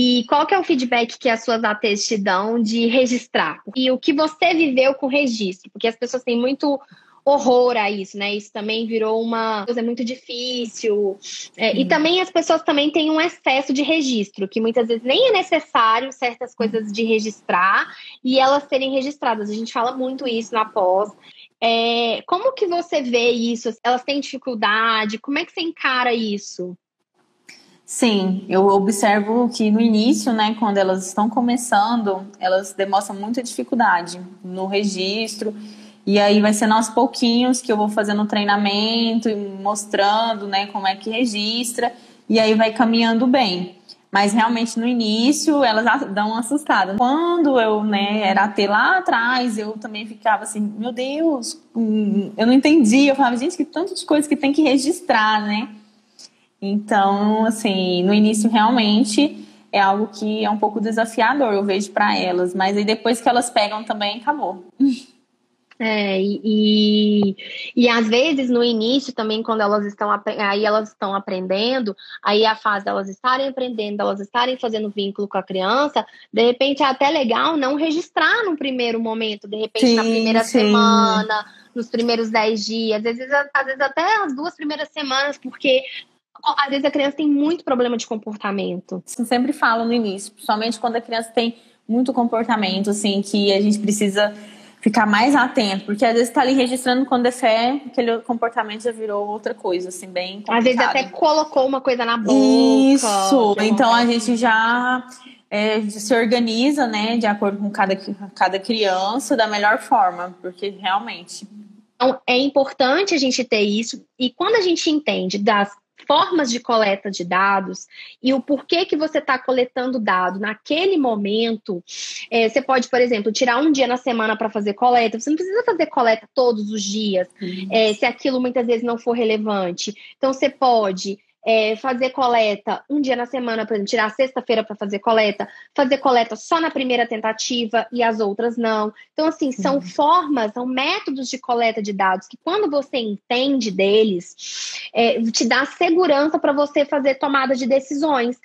E qual que é o feedback que as suas ATs te dão de registrar? E o que você viveu com registro? Porque as pessoas têm muito horror a isso, né? Isso também virou uma coisa muito difícil. É, E também as pessoas também têm um excesso de registro, que muitas vezes nem é necessário certas coisas de registrar e elas serem registradas. A gente fala muito isso na pós. É, como que você vê isso? Elas têm dificuldade? Como é que você encara isso? Sim, eu observo que no início, né, quando elas estão começando, elas demonstram muita dificuldade no registro. E aí vai sendo aos pouquinhos que eu vou fazendo treinamento e mostrando, né, como é que registra. E aí vai caminhando bem. Mas realmente no início elas dão uma assustada. Quando eu, né, era até lá atrás, eu também ficava assim, meu Deus, hum, eu não entendi. Eu falava, gente, que tanto de coisa que tem que registrar, né? Então, assim, no início realmente é algo que é um pouco desafiador, eu vejo para elas, mas aí depois que elas pegam também acabou. É, e, e, e, às vezes no início também, quando elas estão aí elas estão aprendendo, aí a fase delas estarem aprendendo, elas estarem fazendo vínculo com a criança, de repente é até legal não registrar no primeiro momento, de repente sim, na primeira sim. semana, nos primeiros dez dias, às vezes, às vezes até as duas primeiras semanas, porque às vezes a criança tem muito problema de comportamento. Eu sempre falo no início, principalmente quando a criança tem muito comportamento, assim, que a gente precisa ficar mais atento, porque às vezes está ali registrando quando é fé, aquele comportamento já virou outra coisa, assim, bem complicado. Às vezes até colocou uma coisa na boca. Isso, então a gente já é, se organiza, né, de acordo com cada, cada criança, da melhor forma, porque realmente... Então, é importante a gente ter isso, e quando a gente entende das formas de coleta de dados e o porquê que você está coletando dado naquele momento. É, você pode, por exemplo, tirar um dia na semana para fazer coleta. Você não precisa fazer coleta todos os dias, uhum. é, se aquilo muitas vezes não for relevante. Então, você pode é, fazer coleta um dia na semana, por exemplo, tirar a sexta-feira para fazer coleta, fazer coleta só na primeira tentativa e as outras não. Então, assim, são uhum. formas, são métodos de coleta de dados que, quando você entende deles, é, te dá segurança para você fazer tomada de decisões.